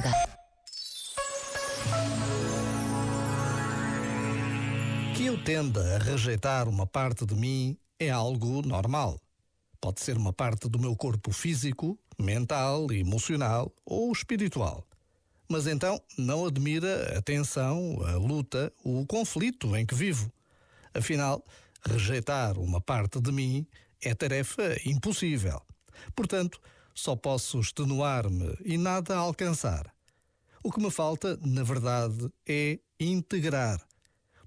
Portugal. Que eu tenda a rejeitar uma parte de mim é algo normal. Pode ser uma parte do meu corpo físico, mental, emocional ou espiritual. Mas então não admira a tensão, a luta, o conflito em que vivo. Afinal, rejeitar uma parte de mim é tarefa impossível. Portanto, só posso extenuar-me e nada alcançar. O que me falta, na verdade, é integrar.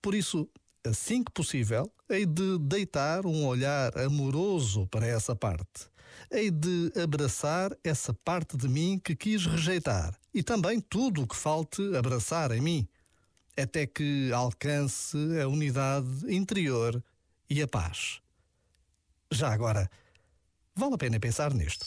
Por isso, assim que possível, hei de deitar um olhar amoroso para essa parte. Hei de abraçar essa parte de mim que quis rejeitar e também tudo o que falte abraçar em mim, até que alcance a unidade interior e a paz. Já agora, vale a pena pensar nisto.